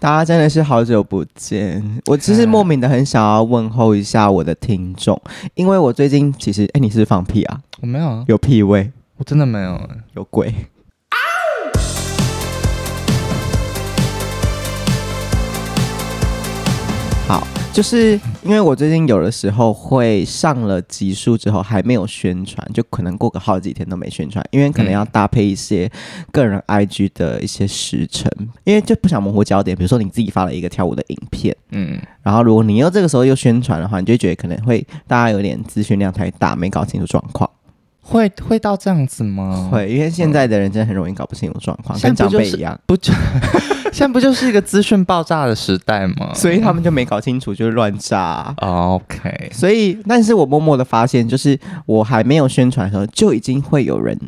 大家真的是好久不见，我其实莫名的很想要问候一下我的听众，因为我最近其实，哎、欸，你是不是放屁啊？我没有啊，有屁味，我真的没有，有鬼。好。就是因为我最近有的时候会上了集数之后还没有宣传，就可能过个好几天都没宣传，因为可能要搭配一些个人 IG 的一些时辰，因为就不想模糊焦点。比如说你自己发了一个跳舞的影片，嗯，然后如果你又这个时候又宣传的话，你就觉得可能会大家有点资讯量太大，没搞清楚状况。会会到这样子吗？会，因为现在的人真的很容易搞不清楚状况，嗯、跟长辈一样，不就 现在不就是一个资讯爆炸的时代吗？所以他们就没搞清楚，就是乱炸。OK，所以，但是我默默的发现，就是我还没有宣传的时候，就已经会有人。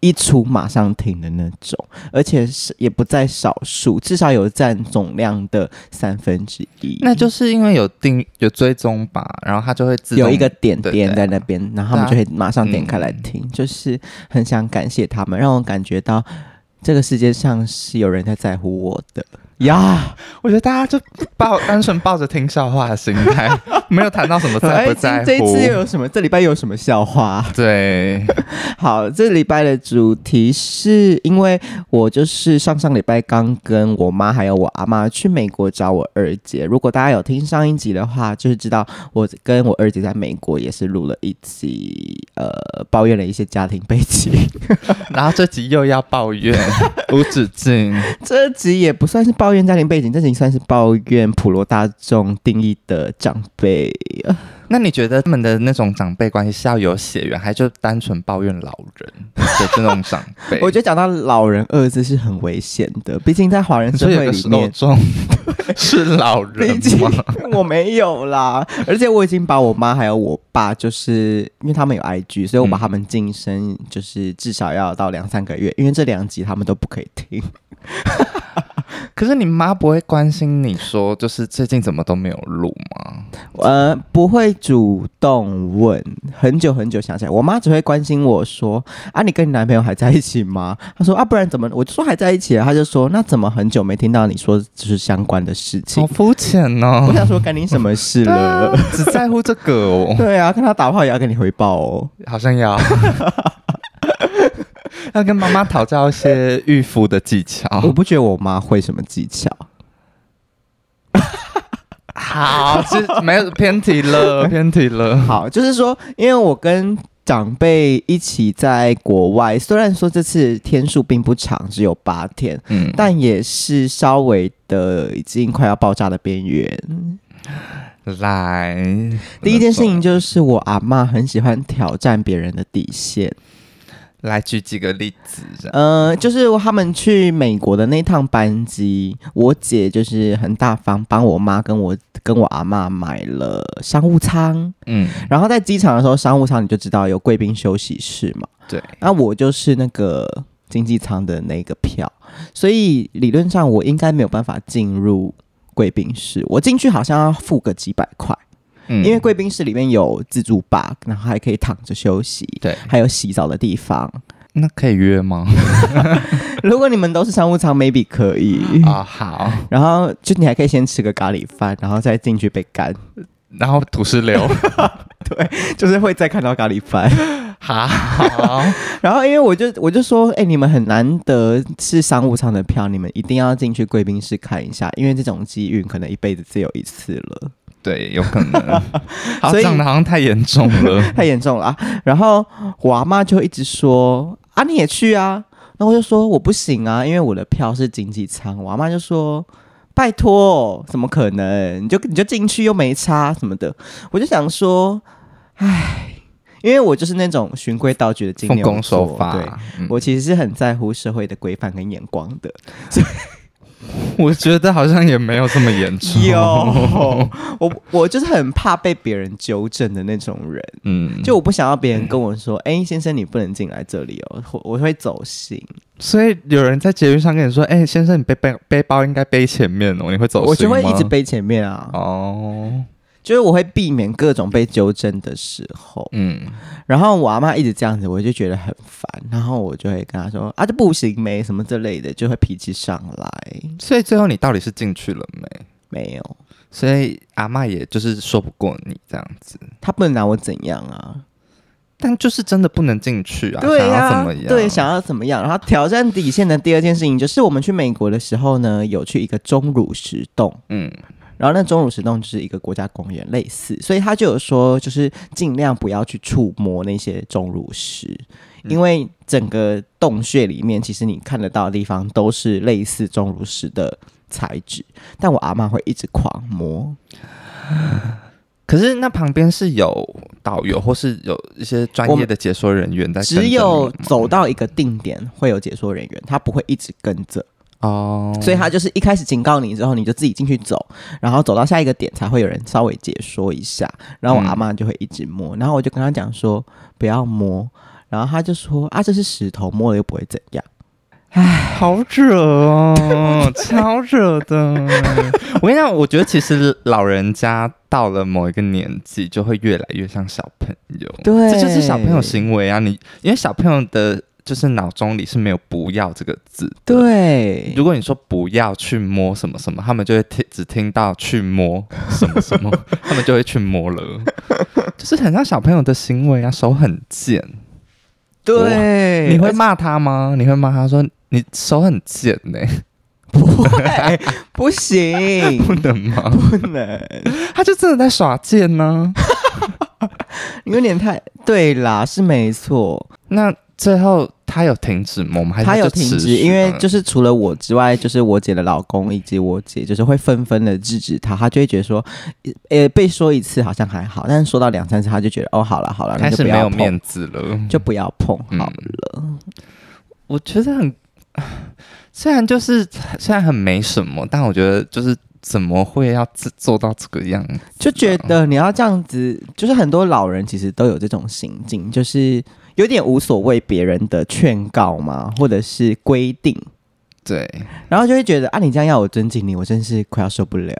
一出马上停的那种，而且是也不在少数，至少有占总量的三分之一。那就是因为有定有追踪吧，然后它就会自有一个点点在那边，然后他们就会马上点开来听，嗯、就是很想感谢他们，让我感觉到这个世界上是有人在在乎我的。呀，我觉得大家就抱单纯抱着听笑话的心态，没有谈到什么在不在乎。这次又有什么？这礼拜又有什么笑话？对，好，这礼拜的主题是因为我就是上上礼拜刚跟我妈还有我阿妈去美国找我二姐。如果大家有听上一集的话，就是知道我跟我二姐在美国也是录了一集，呃，抱怨了一些家庭背景，然后这集又要抱怨 无止境。这集也不算是抱。抱怨家庭背景，这已经算是抱怨普罗大众定义的长辈。那你觉得他们的那种长辈关系是要有血缘，还是就单纯抱怨老人的这种长辈？我觉得讲到“老人”二字是很危险的，毕竟在华人社会里面，是老人吗？我没有啦，而且我已经把我妈还有我爸，就是因为他们有 IG，所以我把他们晋升，就是至少要到两三个月，因为这两集他们都不可以听。可是你妈不会关心你说，就是最近怎么都没有录吗？呃，不会主动问，很久很久想起来，我妈只会关心我说：“啊，你跟你男朋友还在一起吗？” 她说：“啊，不然怎么？”我就说还在一起啊。她就说：“那怎么很久没听到你说就是相关的事情？”好肤浅哦！我想说，干你什么事了？啊、只在乎这个哦？对啊，看他打炮也要跟你回报哦，好像要。要跟妈妈讨教一些驭夫的技巧。我不觉得我妈会什么技巧。好，是没有偏题了，偏题了。好，就是说，因为我跟长辈一起在国外，虽然说这次天数并不长，只有八天，嗯，但也是稍微的已经快要爆炸的边缘。来，第一件事情就是我阿嬷很喜欢挑战别人的底线。来举几个例子，呃，就是他们去美国的那趟班机，我姐就是很大方，帮我妈跟我跟我阿嬷买了商务舱，嗯，然后在机场的时候，商务舱你就知道有贵宾休息室嘛，对，那我就是那个经济舱的那个票，所以理论上我应该没有办法进入贵宾室，我进去好像要付个几百块。嗯，因为贵宾室里面有自助吧，然后还可以躺着休息，对，还有洗澡的地方。那可以约吗？如果你们都是商务舱，maybe 可以啊。好，然后就你还可以先吃个咖喱饭，然后再进去被干，然后土石流。对，就是会再看到咖喱饭。好，好，然后因为我就我就说，哎、欸，你们很难得是商务舱的票，你们一定要进去贵宾室看一下，因为这种机遇可能一辈子只有一次了。对，有可能，所以长得好像太严重了，太严重了啊！然后我阿妈就一直说：“啊，你也去啊？”那我就说：“我不行啊，因为我的票是经济舱。”我阿妈就说：“拜托，怎么可能？你就你就进去又没差什么的。”我就想说：“唉，因为我就是那种循规蹈矩的金牛座。对，嗯，我其实是很在乎社会的规范跟眼光的。”所以 我觉得好像也没有这么严重。有，我我就是很怕被别人纠正的那种人。嗯，就我不想要别人跟我说：“哎、嗯欸，先生，你不能进来这里哦。”我我会走心。所以有人在节目上跟你说：“哎、欸，先生，你背背背包应该背前面哦。”你会走心？我就会一直背前面啊。哦，就是我会避免各种被纠正的时候。嗯，然后我阿妈一直这样子，我就觉得很烦。然后我就会跟她说啊，这不行没什么之类的，就会脾气上来。所以最后你到底是进去了没？没有。所以阿妈也就是说不过你这样子，她不能拿我怎样啊？但就是真的不能进去啊！对呀、啊，想要怎么样？对，想要怎么样？然后挑战底线的第二件事情就是我们去美国的时候呢，有去一个钟乳石洞，嗯，然后那钟乳石洞就是一个国家公园类似，所以他就有说，就是尽量不要去触摸那些钟乳石，嗯、因为整个洞穴里面其实你看得到的地方都是类似钟乳石的材质，但我阿嬷会一直狂摸。可是那旁边是有导游，或是有一些专业的解说人员在。只有走到一个定点会有解说人员，他不会一直跟着哦。所以他就是一开始警告你之后，你就自己进去走，然后走到下一个点才会有人稍微解说一下。然后我阿妈就会一直摸，然后我就跟他讲说不要摸，然后他就说啊，这是石头，摸了又不会怎样。唉，好惹哦，超惹的。我跟你讲，我觉得其实老人家到了某一个年纪，就会越来越像小朋友。对，这就是小朋友行为啊。你因为小朋友的，就是脑中里是没有“不要”这个字。对，如果你说不要去摸什么什么，他们就会听只听到去摸什么什么，他们就会去摸了。就是很像小朋友的行为啊，手很贱。对，你会骂他吗？你会骂他说？你手很贱呢、欸，不会，不行，不能吗？不能，他就真的在耍贱呢，有点太对啦，是没错。那最后他有停止吗？我们还是他有停止，因为就是除了我之外，就是我姐的老公以及我姐，就是会纷纷的制止他，他就会觉得说，呃，被说一次好像还好，但是说到两三次，他就觉得哦，好了好了，开始没有面子了，就不要碰好了。嗯、我觉得很。虽然就是虽然很没什么，但我觉得就是怎么会要做到这个样子？就觉得你要这样子，就是很多老人其实都有这种行径，就是有点无所谓别人的劝告嘛，或者是规定，对，然后就会觉得啊，你这样要我尊敬你，我真是快要受不了。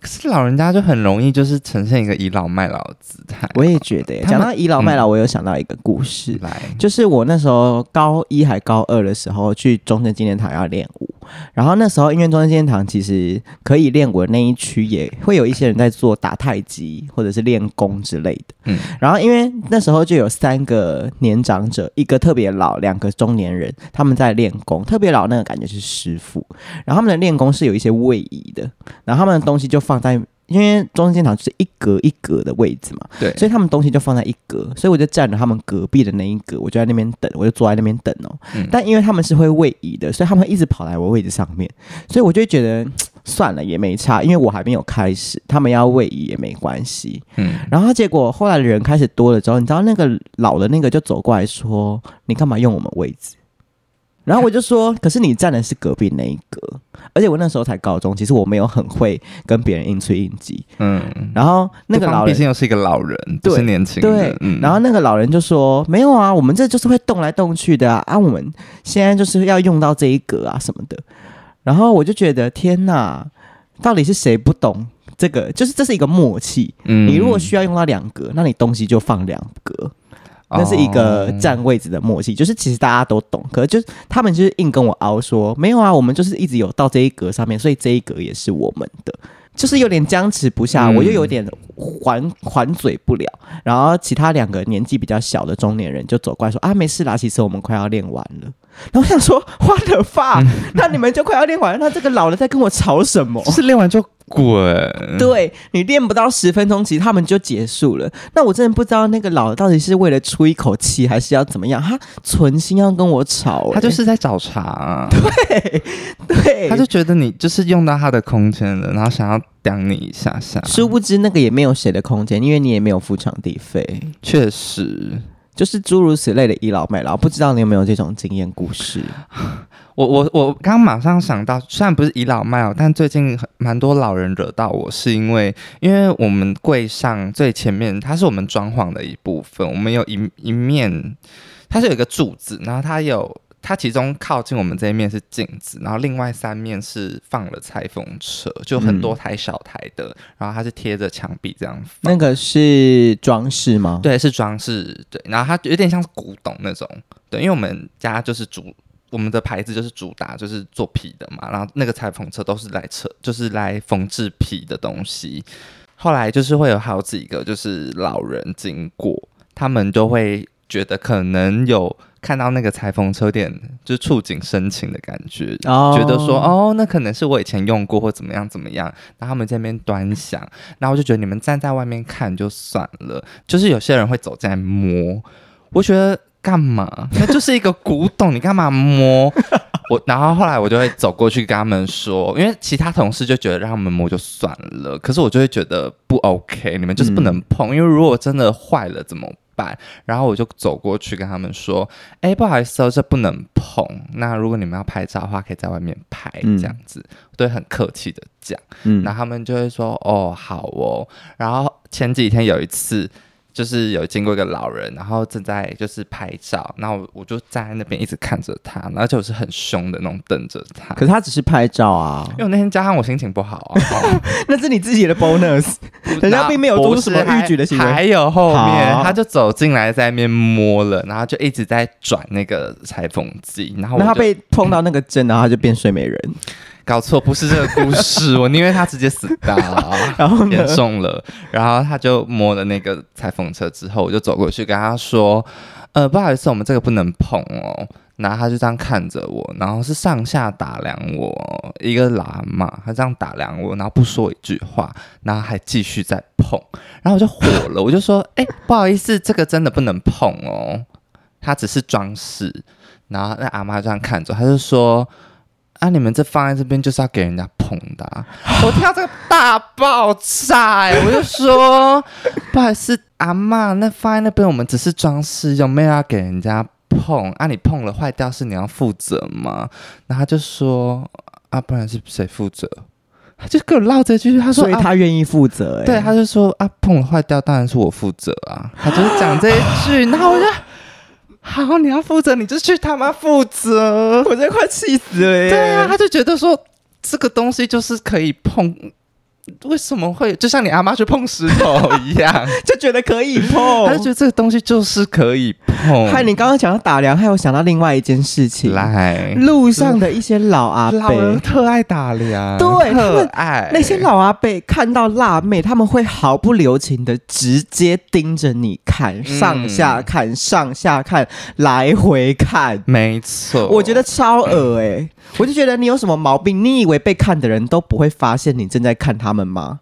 可是老人家就很容易就是呈现一个倚老卖老的姿态。我也觉得，讲到倚老卖老，我有想到一个故事，来、嗯，就是我那时候高一还高二的时候去中正纪念堂要练舞。然后那时候，因为中正纪念堂其实可以练舞的那一区，也会有一些人在做打太极或者是练功之类的。嗯，然后因为那时候就有三个年长者，一个特别老，两个中年人，他们在练功。特别老那个感觉是师傅，然后他们的练功是有一些位移的，然后他们的东西就放在。因为中正纪念堂就是一格一格的位置嘛，对，所以他们东西就放在一格，所以我就站了他们隔壁的那一格，我就在那边等，我就坐在那边等哦。嗯、但因为他们是会位移的，所以他们一直跑来我位置上面，所以我就觉得算了也没差，因为我还没有开始，他们要位移也没关系。嗯，然后结果后来的人开始多了之后，你知道那个老的那个就走过来说：“你干嘛用我们位置？”然后我就说：“可是你站的是隔壁那一格，而且我那时候才高中，其实我没有很会跟别人应催应急。”嗯，然后那个老人毕竟又是一个老人，对，是年轻人。对，嗯、然后那个老人就说：“没有啊，我们这就是会动来动去的啊，啊，我们现在就是要用到这一格啊什么的。”然后我就觉得天哪，到底是谁不懂这个？就是这是一个默契。嗯，你如果需要用到两格，那你东西就放两格。那是一个占位置的默契，就是其实大家都懂，可是就是他们就是硬跟我凹说没有啊，我们就是一直有到这一格上面，所以这一格也是我们的，就是有点僵持不下，我又有点还还嘴不了，然后其他两个年纪比较小的中年人就走过来说啊，没事啦，其实我们快要练完了。然后我想说，What the fuck？那你们就快要练完了，那这个老了在跟我吵什么？就是练完就。滚！对，你练不到十分钟，其实他们就结束了。那我真的不知道那个老的到底是为了出一口气，还是要怎么样？他存心要跟我吵，欸，他就是在找茬，啊。对对，他就觉得你就是用到他的空间了，然后想要刁你一下下。殊不知那个也没有谁的空间，因为你也没有付场地费。确实，就是诸如此类的倚老卖老。不知道你有没有这种经验故事？我我我刚马上想到，虽然不是倚老卖老，但最近蛮多老人惹到我，是因为因为我们柜上最前面，它是我们装潢的一部分，我们有一一面，它是有一个柱子，然后它有它其中靠近我们这一面是镜子，然后另外三面是放了裁缝车，就很多台小台的，嗯、然后它是贴着墙壁这样。那个是装饰吗？对，是装饰。对，然后它有点像是古董那种。对，因为我们家就是主，我们的牌子就是主打就是做皮的嘛，然后那个裁缝车都是来车，就是来缝制皮的东西。后来就是会有好几个就是老人经过，他们就会觉得可能有。看到那个裁缝车店，就触景生情的感觉，oh. 觉得说哦，那可能是我以前用过或怎么样怎么样。然后他们在那边端详，然后我就觉得你们站在外面看就算了，就是有些人会走进来摸，我觉得干嘛？那就是一个古董，你干嘛摸？我然后后来我就会走过去跟他们说，因为其他同事就觉得让他们摸就算了，可是我就会觉得不 OK，你们就是不能碰，嗯、因为如果真的坏了怎么？然后我就走过去跟他们说：“哎，不好意思哦，这不能碰。那如果你们要拍照的话，可以在外面拍，这样子，嗯、对，很客气的讲。嗯，然后他们就会说：哦，好哦。然后前几天有一次。”就是有经过一个老人，然后正在就是拍照，然后我就站在那边一直看着他，而且我是很凶的那种瞪着他。可是他只是拍照啊，因为我那天加上我心情不好啊，那是你自己的 bonus，人家并没有做出什么逾矩的行为。还有后面他就走进来在那边摸了，然后就一直在转那个裁缝机，然后那他被碰到那个针，然后他就变睡美人。搞错，不是这个故事，我宁愿他直接死掉，然后严重了，然后他就摸了那个裁缝车之后，我就走过去跟他说：“呃，不好意思，我们这个不能碰哦。”然后他就这样看着我，然后是上下打量我，一个喇嘛，他这样打量我，然后不说一句话，然后还继续在碰，然后我就火了，我就说：“哎，不好意思，这个真的不能碰哦，它只是装饰。”然后那阿嬷这样看着，他就说。啊！你们这放在这边就是要给人家碰的，啊，我听到这个大爆炸，欸，我就说不好意思，阿嬷，那放在那边我们只是装饰，用没有要给人家碰？啊，你碰了坏掉是你要负责吗？然后他就说啊，不然是谁负责？他就跟我唠这句，他说，所以他愿意负责，欸，对，他就说啊，碰了坏掉当然是我负责啊，他就是讲这一句，然后我就。好，你要负责，你就去他妈负责！我真快气死了耶！对啊，他就觉得说这个东西就是可以碰。为什么会就像你阿妈去碰石头一样，就觉得可以碰？他就觉得这个东西就是可以碰。害你刚刚讲到打量，害我想到另外一件事情。来，路上的一些老阿伯，老人特爱打量，对，特爱那些老阿伯看到辣妹，他们会毫不留情的直接盯着你看，上下看，上下看，来回看。没错，我觉得超恶哎、欸，我就觉得你有什么毛病？你以为被看的人都不会发现你正在看他们？吗？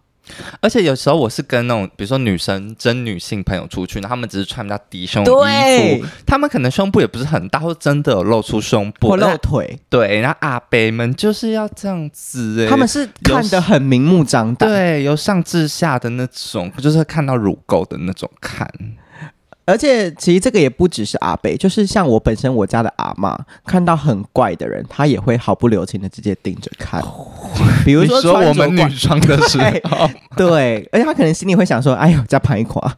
而且有时候我是跟那种，比如说女生真女性朋友出去，那他们只是穿比较低胸的衣服，他们可能胸部也不是很大，或真的有露出胸部或露腿。对，然后阿伯们就是要这样子，他们是看得很明目张胆，对，由上至下的那种，就是看到乳沟的那种看。而且其实这个也不只是阿北，就是像我本身我家的阿妈，看到很怪的人，她也会毫不留情的直接盯着看。比如说，说我们女装的时 候，对，而且她可能心里会想说：“哎呦，加盘一垮。”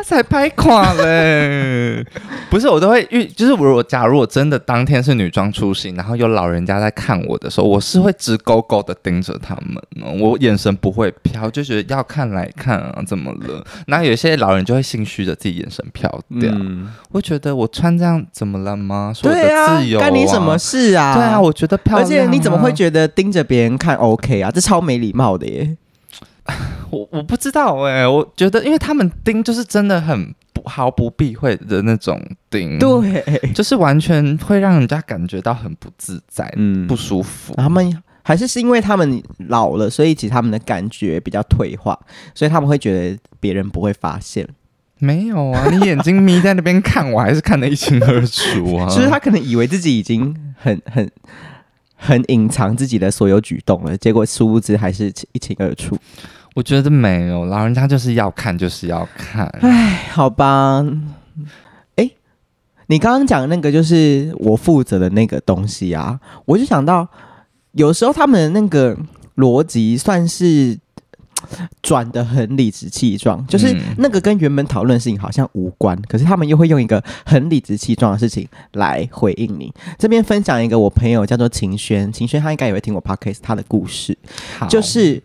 他才拍垮嘞，不是我都会遇，就是我假如我真的当天是女装出行，然后有老人家在看我的时候，我是会直勾勾的盯着他们，我眼神不会飘，就觉得要看来看啊，怎么了？那有些老人就会心虚的自己眼神飘掉，嗯、我觉得我穿这样怎么了吗？说我的自由、啊，干、啊、你什么事啊？对啊，我觉得漂亮、啊，而且你怎么会觉得盯着别人看 OK 啊？这超没礼貌的耶。我我不知道哎、欸，我觉得因为他们盯就是真的很不毫不避讳的那种盯，对，就是完全会让人家感觉到很不自在，嗯，不舒服。他们还是是因为他们老了，所以其实他们的感觉比较退化，所以他们会觉得别人不会发现。没有啊，你眼睛眯在那边看，我还是看得一清二楚啊。就是他可能以为自己已经很很很隐藏自己的所有举动了，结果殊不知还是一清二楚。我觉得没有，老人家就是要看，就是要看。哎，好吧。哎，你刚刚讲那个就是我负责的那个东西啊，我就想到，有时候他们的那个逻辑算是转的很理直气壮，就是那个跟原本讨论的事情好像无关，可是他们又会用一个很理直气壮的事情来回应你。这边分享一个我朋友叫做秦轩，秦轩他应该也会听我 podcast 他的故事，就是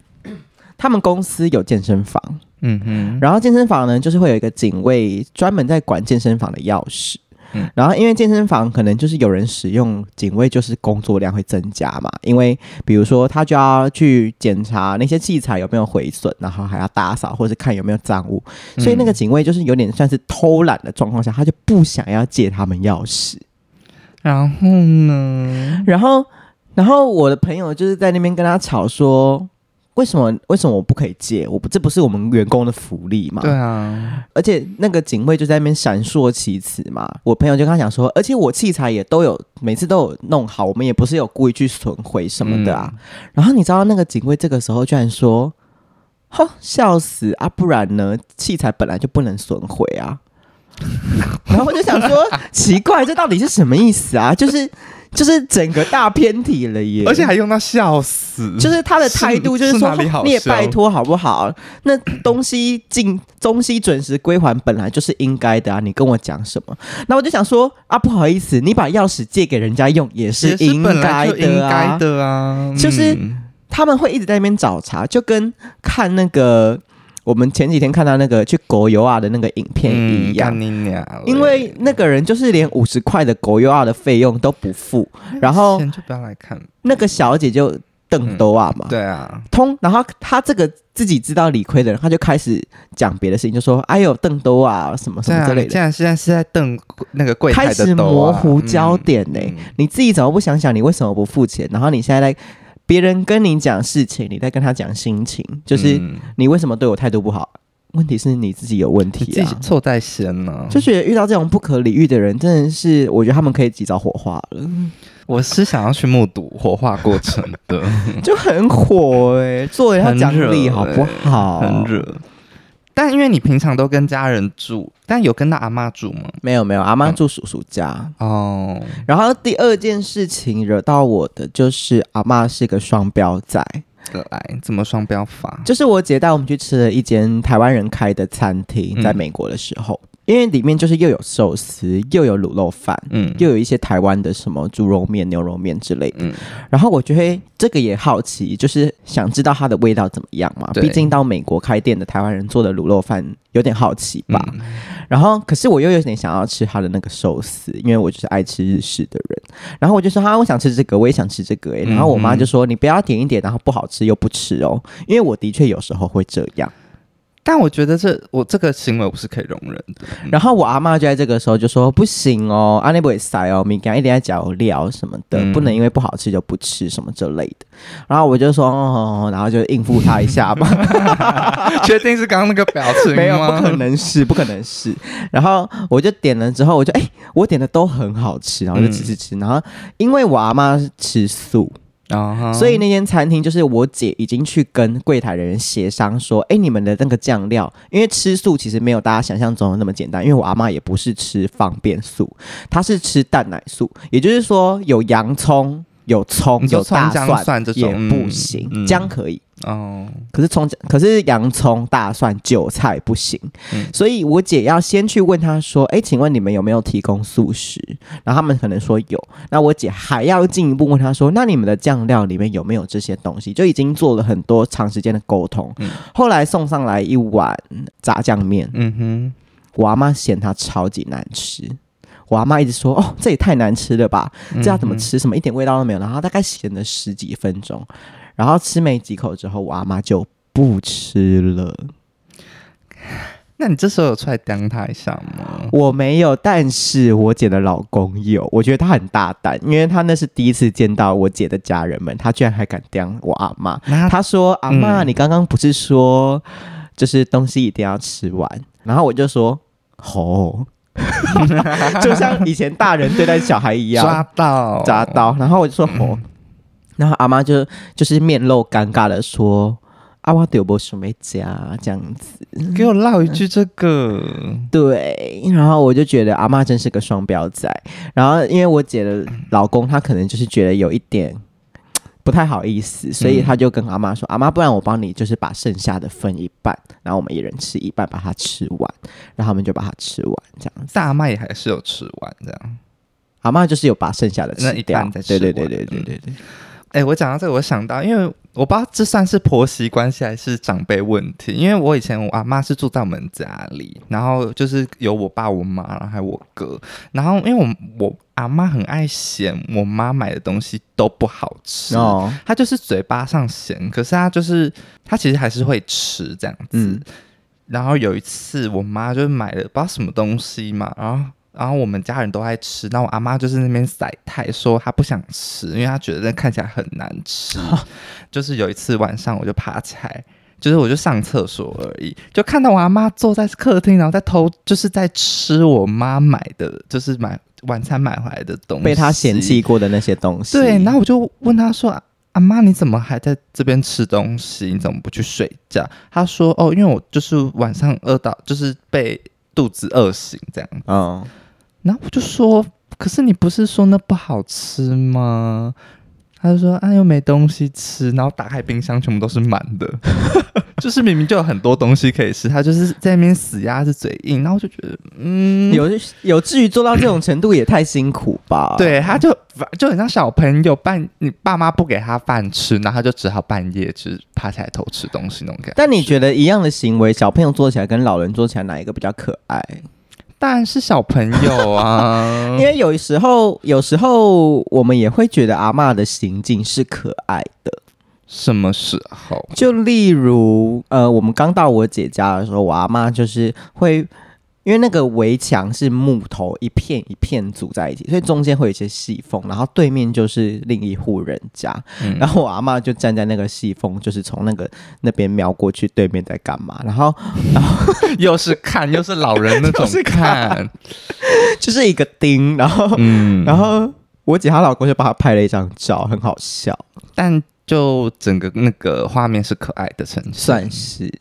他们公司有健身房，嗯嗯，然后健身房呢，就是会有一个警卫专门在管健身房的钥匙。然后，因为健身房可能就是有人使用，警卫就是工作量会增加嘛。因为比如说他就要去检查那些器材有没有毁损，然后还要打扫或者是看有没有脏物，所以那个警卫就是有点算是偷懒的状况下，他就不想要借他们钥匙。然后呢？然后，然后我的朋友就是在那边跟他吵说。为什么为什么我不可以借？我不这不是我们员工的福利吗？对啊，而且那个警卫就在那边闪烁其词嘛。我朋友就跟他讲说，而且我器材也都有，每次都有弄好，我们也不是有故意去损毁什么的啊。嗯、然后你知道那个警卫这个时候居然说：“哈，笑死啊！不然呢？器材本来就不能损毁啊。”然后我就想说，奇怪，这到底是什么意思啊？就是。就是整个大偏题了耶，而且还用到笑死，就是他的态度就是说，你也拜托好不好？那东西进东西准时归还本来就是应该的啊，你跟我讲什么？那我就想说啊，不好意思，你把钥匙借给人家用也是应该的啊，应该的啊，就是他们会一直在那边找茬，就跟看那个。我们前几天看到那个去狗油啊的那个影片一样，嗯、因为那个人就是连五十块的狗油啊的费用都不付，然后就不要来看。那个小姐就瞪兜啊嘛、嗯，对啊，通，然后他这个自己知道理亏的人，他就开始讲别的事情，就说哎呦瞪兜啊什么什么之类的，现在现在是在瞪那个柜台的、啊、开始模糊焦点呢、欸，嗯、你自己怎么不想想你为什么不付钱？然后你现在在。别人跟你讲事情，你在跟他讲心情，就是你为什么对我态度不好？嗯、问题是你自己有问题啊，错在先呢、啊。就觉得遇到这种不可理喻的人，真的是我觉得他们可以及早火化了。我是想要去目睹火化过程的，就很火哎、欸，做一下讲理好不好？很热。但因为你平常都跟家人住，但有跟到阿妈住吗？没有没有，阿妈住叔叔家哦。然后第二件事情惹到我的就是阿妈是个双标仔。来，怎么双标法？就是我姐带我们去吃了一间台湾人开的餐厅，在美国的时候。嗯因为里面就是又有寿司，又有卤肉饭，嗯，又有一些台湾的什么猪肉面、牛肉面之类的。嗯，然后我觉得这个也好奇，就是想知道它的味道怎么样嘛。毕竟到美国开店的台湾人做的卤肉饭有点好奇吧。嗯，然后可是我又有点想要吃他的那个寿司，因为我就是爱吃日式的人。然后我就说哈，我想吃这个，我也想吃这个诶。然后我妈就说，你不要点一点，然后不好吃又不吃哦，因为我的确有时候会这样。但我觉得这我这个行为我是可以容忍的。然后我阿妈就在这个时候就说：“不行哦，阿内不会塞哦，米干一定要加料什么的，嗯、不能因为不好吃就不吃什么之类的。”然后我就说：“哦，然后就应付他一下吧。”确定是刚刚那个表情吗？没有，不可能是，不可能是。然后我就点了之后，我就哎、欸，我点的都很好吃，然后就吃吃吃。嗯、然后因为我阿妈吃素。Uh huh. 所以那间餐厅就是我姐已经去跟柜台的人协商说，哎，你们的那个酱料，因为吃素其实没有大家想象中的那么简单，因为我阿妈也不是吃方便素，她是吃蛋奶素，也就是说有洋葱。有葱，有大蒜，这种也不行，姜可以哦。可是葱，可是洋葱、大蒜、韭菜不行。嗯、所以我姐要先去问他说：“哎，请问你们有没有提供素食？”然后他们可能说有。那我姐还要进一步问他说：“那你们的酱料里面有没有这些东西？”就已经做了很多长时间的沟通。嗯、后来送上来一碗炸酱面，嗯哼，我阿妈嫌它超级难吃。我阿妈一直说：“哦，这也太难吃了吧！这要怎么吃？什么一点味道都没有。”然后大概咸了十几分钟，然后吃没几口之后，我阿妈就不吃了。那你这时候有出来当他一下吗？我没有，但是我姐的老公有。我觉得他很大胆，因为他那是第一次见到我姐的家人们，他居然还敢刁我阿妈。他，说：“阿妈，嗯、你刚刚不是说就是东西一定要吃完？”然后我就说：“吼。” 就像以前大人对待小孩一样，抓到抓到，然后我就说吼，嗯、然后阿妈就就是面露尴尬的说：“阿妈丢波什么家这样子，给我唠一句这个。”对，然后我就觉得阿妈真是个双标仔。然后因为我姐的老公，他可能就是觉得有一点不太好意思，所以他就跟阿妈说：“阿妈，不然我帮你，就是把剩下的分一半，然后我们一人吃一半，把它吃完。”然后他们就把它吃完，这样。但阿妈也还是有吃完，这样。阿妈就是有把剩下的吃掉。对对对对对对对。哎、欸，我讲到这个，我想到，因为我不知道这算是婆媳关系还是长辈问题。因为我以前我阿妈是住在我们家里，然后就是有我爸、我妈，然后还有我哥。然后因为我我阿妈很爱嫌我妈买的东西都不好吃，哦，她就是嘴巴上嫌，可是她就是她其实还是会吃这样子。嗯、然后有一次我妈就买了不知道什么东西嘛，然后。然后我们家人都爱吃，那我阿妈就是那边晒太，说她不想吃，因为她觉得那看起来很难吃。就是有一次晚上，我就爬起来，就是我就上厕所而已，就看到我阿妈坐在客厅，然后在偷，就是在吃我妈买的，就是买晚餐买回来的东西，被她嫌弃过的那些东西。对，然后我就问她说：“阿妈，你怎么还在这边吃东西？你怎么不去睡觉？”她说：“哦，因为我就是晚上饿到，就是被肚子饿醒这样。”嗯。然后我就说，可是你不是说那不好吃吗？他就说啊，又没东西吃，然后打开冰箱全部都是满的，就是明明就有很多东西可以吃，他就是在那边死鸭子嘴硬。然后我就觉得，嗯，有有至于做到这种程度也太辛苦吧？对，他就就很像小朋友半，你爸妈不给他饭吃，然后他就只好半夜就是爬起来偷吃东西那种感觉。但你觉得一样的行为，小朋友做起来跟老人做起来哪一个比较可爱？当然是小朋友啊，因为有时候，有时候我们也会觉得阿嬷的行径是可爱的。什么时候？就例如，呃，我们刚到我姐家的时候，我阿妈就是会。因为那个围墙是木头一片一片组在一起，所以中间会有一些细缝，然后对面就是另一户人家，嗯、然后我阿妈就站在那个细缝，就是从那个那边瞄过去，对面在干嘛？然后，然 后又是看又是老人那种看，看。就是一个钉，然后，嗯、然后我姐她老公就帮她拍了一张照，很好笑，但就整个那个画面是可爱的呈现，算是。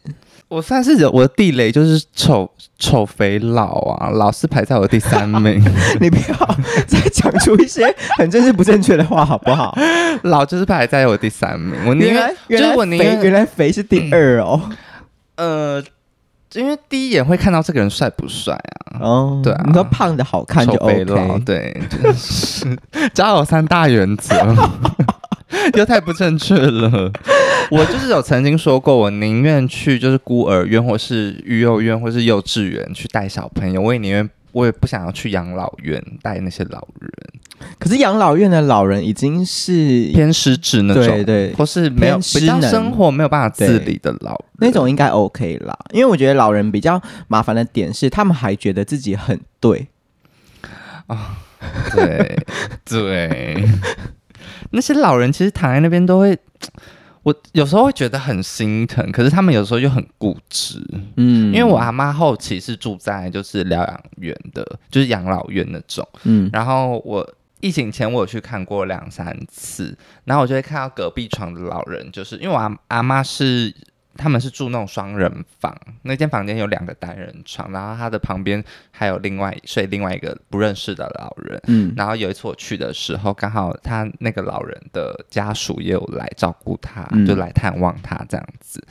我算是我的地雷，就是丑丑肥老啊，老是排在我的第三名。你不要再讲出一些很政治不正确的话，好不好？老就是排在我第三名。我宁愿就是我宁愿原来肥是第二哦。呃，因为第一眼会看到这个人帅不帅啊？哦，对啊，你说胖的好看就 OK。对，就是 加有三大原则。又太不正确了。我就是有曾经说过，我宁愿去就是孤儿院，或是育幼院，或是幼稚园去带小朋友。我也宁愿，我也不想要去养老院带那些老人。可是养老院的老人已经是偏失智那种，对对，或是没有比较生活没有办法自理的老人，那种应该 OK 啦。因为我觉得老人比较麻烦的点是，他们还觉得自己很对啊，对对。那些老人其实躺在那边都会，我有时候会觉得很心疼，可是他们有时候又很固执，嗯，因为我阿妈后期是住在就是疗养院的，就是养老院那种，嗯，然后我疫情前我有去看过两三次，然后我就会看到隔壁床的老人，就是因为我阿阿妈是。他们是住那种双人房，那间房间有两个单人床，然后他的旁边还有另外睡另外一个不认识的老人。嗯，然后有一次我去的时候，刚好他那个老人的家属也有来照顾他，嗯、就来探望他这样子，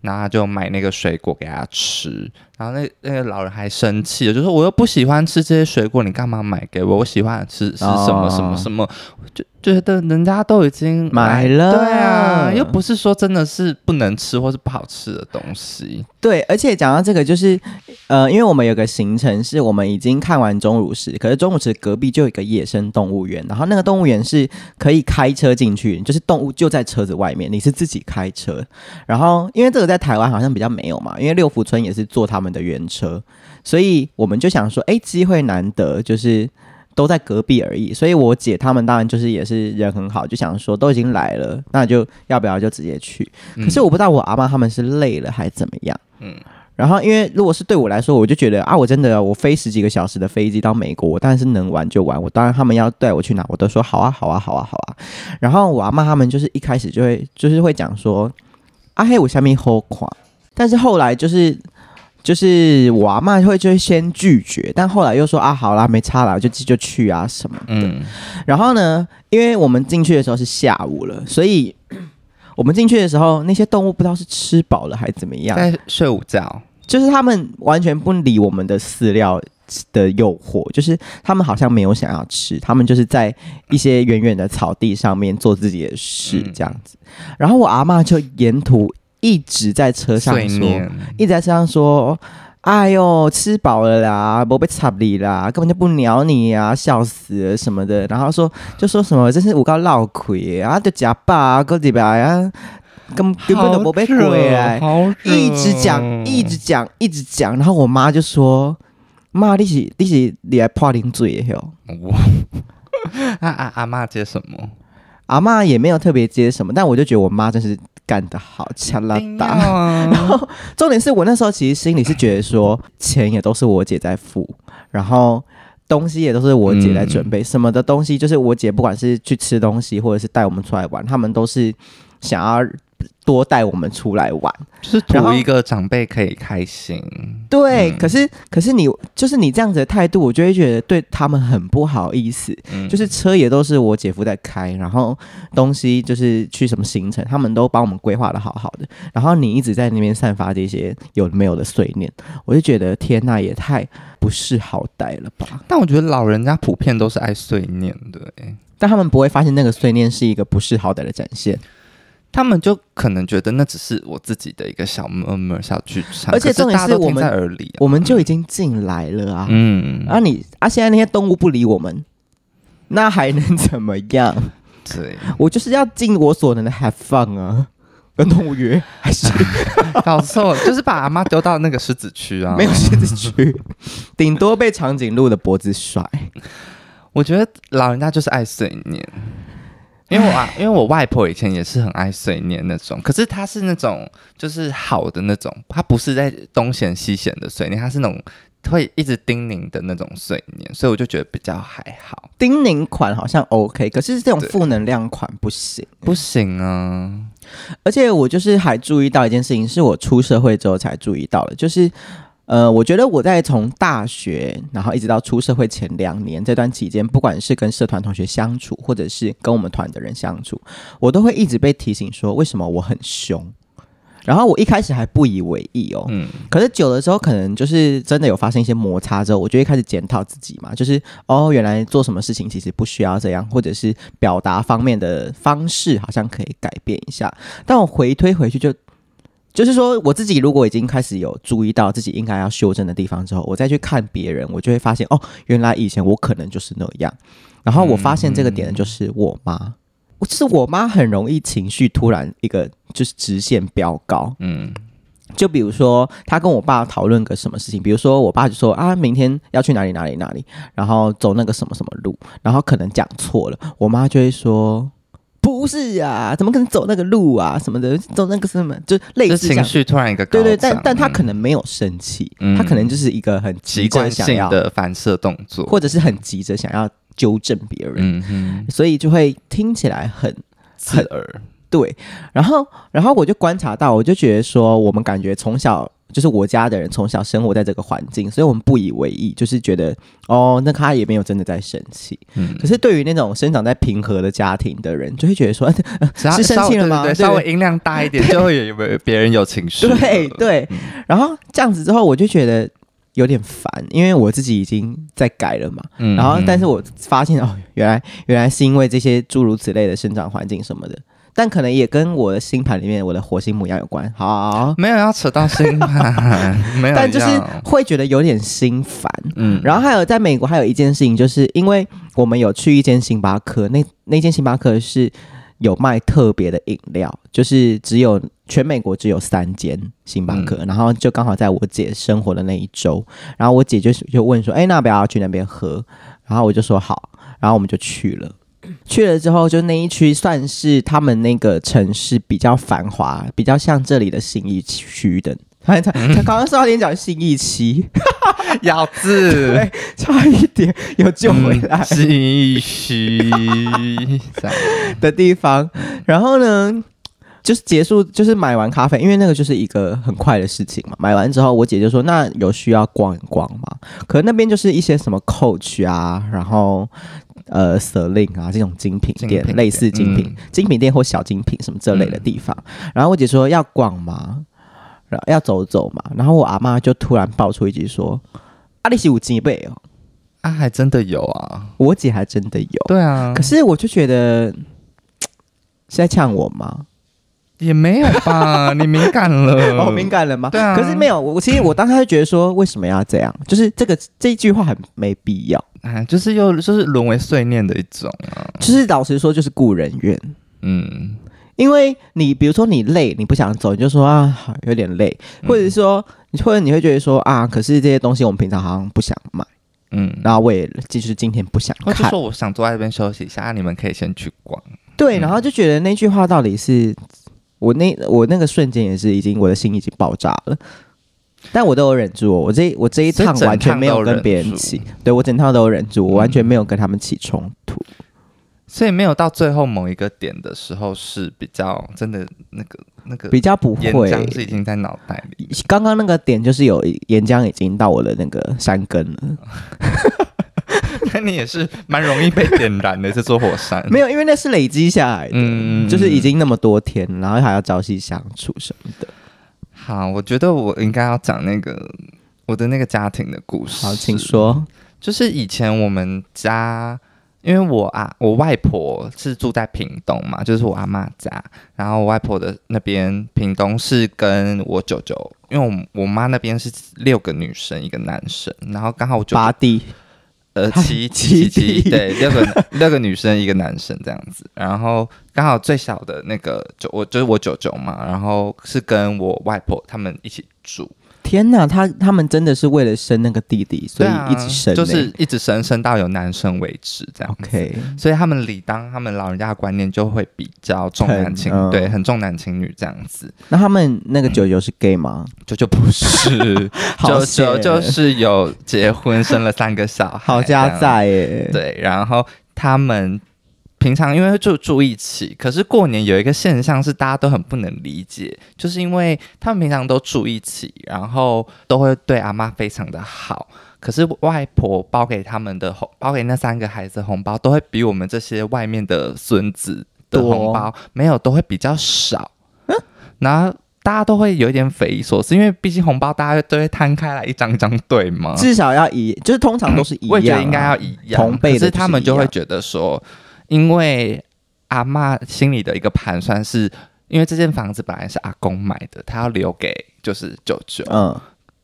然后他就买那个水果给他吃，然后那那个老人还生气了，就说我又不喜欢吃这些水果，你干嘛买给我？我喜欢吃是什么什么什么，就。觉得人家都已经买了，对啊，又不是说真的是不能吃或是不好吃的东西。对，而且讲到这个，就是呃，因为我们有个行程是我们已经看完钟乳石，可是钟乳石隔壁就有一个野生动物园，然后那个动物园是可以开车进去，就是动物就在车子外面，你是自己开车。然后因为这个在台湾好像比较没有嘛，因为六福村也是坐他们的原车，所以我们就想说，哎，机会难得，就是。都在隔壁而已，所以我姐他们当然就是也是人很好，就想说都已经来了，那就要不要就直接去？嗯、可是我不知道我阿妈他们是累了还是怎么样。嗯，然后因为如果是对我来说，我就觉得啊，我真的我飞十几个小时的飞机到美国，我当然是能玩就玩。我当然他们要带我去哪，我都说好啊，好啊，好啊，好啊。然后我阿妈他们就是一开始就会就是会讲说啊嘿，我下面好垮，但是后来就是。就是我阿嬷会就会先拒绝，但后来又说啊，好啦，没差啦，就就去啊什么的。嗯、然后呢，因为我们进去的时候是下午了，所以我们进去的时候，那些动物不知道是吃饱了还是怎么样，在睡午觉。就是他们完全不理我们的饲料的诱惑，就是他们好像没有想要吃，他们就是在一些远远的草地上面做自己的事这样子。嗯、然后我阿嬷就沿途一直在车上说，一直在车上说：“哎呦，吃饱了啦，不被插你啦，根本就不鸟你呀、啊，笑死了什么的。”然后说就说什么这是五告闹亏啊，就假爸哥几百呀。根根本都不被鬼来，一直讲，一直讲，一直讲。然后我妈就说：“妈，你是你是你来破零嘴哟。”阿 阿阿妈接什么？阿妈也没有特别接什么，但我就觉得我妈真是干得好，恰啦大。啊、然后重点是我那时候其实心里是觉得说，钱也都是我姐在付，然后东西也都是我姐在准备，嗯、什么的东西就是我姐不管是去吃东西，或者是带我们出来玩，他们都是想要。多带我们出来玩，就是图一个长辈可以开心。对，嗯、可是可是你就是你这样子的态度，我就会觉得对他们很不好意思。嗯、就是车也都是我姐夫在开，然后东西就是去什么行程，他们都帮我们规划的好好的。然后你一直在那边散发这些有没有的碎念，我就觉得天呐，也太不识好歹了吧。但我觉得老人家普遍都是爱碎念的，但他们不会发现那个碎念是一个不识好歹的展现。他们就可能觉得那只是我自己的一个小 murmur 小剧场，而且重点是我们在耳里，我们就已经进来了啊。嗯，啊你啊，现在那些动物不理我们，那还能怎么样？对，我就是要尽我所能的 have fun 啊，跟动物园还是 搞错了，就是把阿妈丢到那个狮子区啊，没有狮子区，顶多被长颈鹿的脖子甩。我觉得老人家就是爱碎念。因为我啊，因为我外婆以前也是很爱碎念那种，可是她是那种就是好的那种，她不是在东嫌西嫌的碎念，她是那种会一直叮咛的那种碎念，所以我就觉得比较还好。叮咛款好像 OK，可是这种负能量款不行，不行啊！而且我就是还注意到一件事情，是我出社会之后才注意到的，就是。呃，我觉得我在从大学，然后一直到出社会前两年这段期间，不管是跟社团同学相处，或者是跟我们团的人相处，我都会一直被提醒说，为什么我很凶。然后我一开始还不以为意哦，嗯，可是久了之后，可能就是真的有发生一些摩擦之后，我就会开始检讨自己嘛，就是哦，原来做什么事情其实不需要这样，或者是表达方面的方式好像可以改变一下。但我回推回去就。就是说，我自己如果已经开始有注意到自己应该要修正的地方之后，我再去看别人，我就会发现哦，原来以前我可能就是那样。然后我发现这个点就是我妈，我、是我妈很容易情绪突然一个就是直线飙高。嗯，就比如说她跟我爸讨论个什么事情，比如说我爸就说啊，明天要去哪里哪里哪里，然后走那个什么什么路，然后可能讲错了，我妈就会说。不是、啊，怎么可能走那个路啊？什么的，走那个什么，就类似情绪突然一个高对对，但但他可能没有生气，嗯、他可能就是一个很急着想要的反射动作，或者是很急着想要纠正别人，嗯、所以就会听起来很刺耳。对，然后然后我就观察到，我就觉得说，我们感觉从小。就是我家的人从小生活在这个环境，所以我们不以为意，就是觉得哦，那他也没有真的在生气。嗯，可是对于那种生长在平和的家庭的人，就会觉得说，是生气了吗？对，稍微音量大一点，就会有别人有情绪。对对，然后这样子之后，我就觉得有点烦，因为我自己已经在改了嘛。嗯，然后但是我发现哦，原来原来是因为这些诸如此类的生长环境什么的。但可能也跟我的星盘里面我的火星母羊有关。好，没有要扯到星盘，没有。但就是会觉得有点心烦。嗯，然后还有在美国还有一件事情，就是因为我们有去一间星巴克，那那间星巴克是有卖特别的饮料，就是只有全美国只有三间星巴克，嗯、然后就刚好在我姐生活的那一周，然后我姐就就问说：“哎，那要不要去那边喝？”然后我就说好，然后我们就去了。去了之后，就那一区算是他们那个城市比较繁华，比较像这里的新义区的。他他他刚刚说到点讲新义区，咬字对，差一点有救回来。新义区的地方，然后呢，就是结束，就是买完咖啡，因为那个就是一个很快的事情嘛。买完之后，我姐就说：“那有需要逛一逛吗？”可那边就是一些什么 Coach 啊，然后呃 Celine 啊这种精品店，品店类似精品、嗯、精品店或小精品什么这类的地方。嗯、然后我姐说要逛吗？然后要走走嘛。然后我阿妈就突然爆出一句说：“阿里西五金贝哦。”啊，还真的有啊！我姐还真的有。对啊，可是我就觉得 是在呛我吗？也没有吧，你敏感了，哦，敏感了吗？对啊。可是没有，我其实我当时就觉得说，为什么要这样？就是这个这一句话很没必要，啊，就是又就是沦为碎念的一种啊。就是老实说，就是故人怨。嗯，因为你比如说你累，你不想走，你就说啊，有点累，或者是说，或者你会觉得说啊，可是这些东西我们平常好像不想买。嗯，然后我也就是今天不想看，或者说我想坐在这边休息一下，你们可以先去逛。对，然后就觉得那句话到底是我那我那个瞬间也是已经我的心已经爆炸了，但我都有忍住，我这我这一趟完全没有跟别人起，对我整趟都有忍住，我完全没有跟他们起冲突。所以没有到最后某一个点的时候是比较真的那个那个比较不会，是已经在脑袋里。刚刚那个点就是有岩浆已经到我的那个山根了。那你也是蛮容易被点燃的这座火山。没有，因为那是累积下来的，嗯，就是已经那么多天，然后还要朝夕相处什么的。好，我觉得我应该要讲那个我的那个家庭的故事。好，请说。就是以前我们家。因为我啊，我外婆是住在屏东嘛，就是我阿妈家。然后我外婆的那边屏东是跟我舅舅，因为我我妈那边是六个女生一个男生，然后刚好我八弟，呃 七七七七对六个 六个女生一个男生这样子，然后刚好最小的那个就我就是我舅舅嘛，然后是跟我外婆他们一起住。天呐，他他们真的是为了生那个弟弟，所以一直生，欸，就是一直生生到有男生为止这样。OK，所以他们理当他们老人家的观念就会比较重男轻，嗯、对，很重男轻女这样子。那他们那个舅舅是 gay 吗？舅舅、嗯、不是，舅舅就是有结婚生了三个小孩，好家在耶。对，然后他们。平常因为住住一起，可是过年有一个现象是大家都很不能理解，就是因为他们平常都住一起，然后都会对阿妈非常的好，可是外婆包给他们的红，包给那三个孩子红包，都会比我们这些外面的孙子的红包没有都会比较少。嗯，然后大家都会有一点匪夷所思，因为毕竟红包大家都会摊开来一张一张对吗？至少要一，就是通常都是一样，啊，我觉得应该要一样，同辈的，可是他们就会觉得说。因为阿嬷心里的一个盘算是，因为这间房子本来是阿公买的，他要留给就是舅舅，嗯，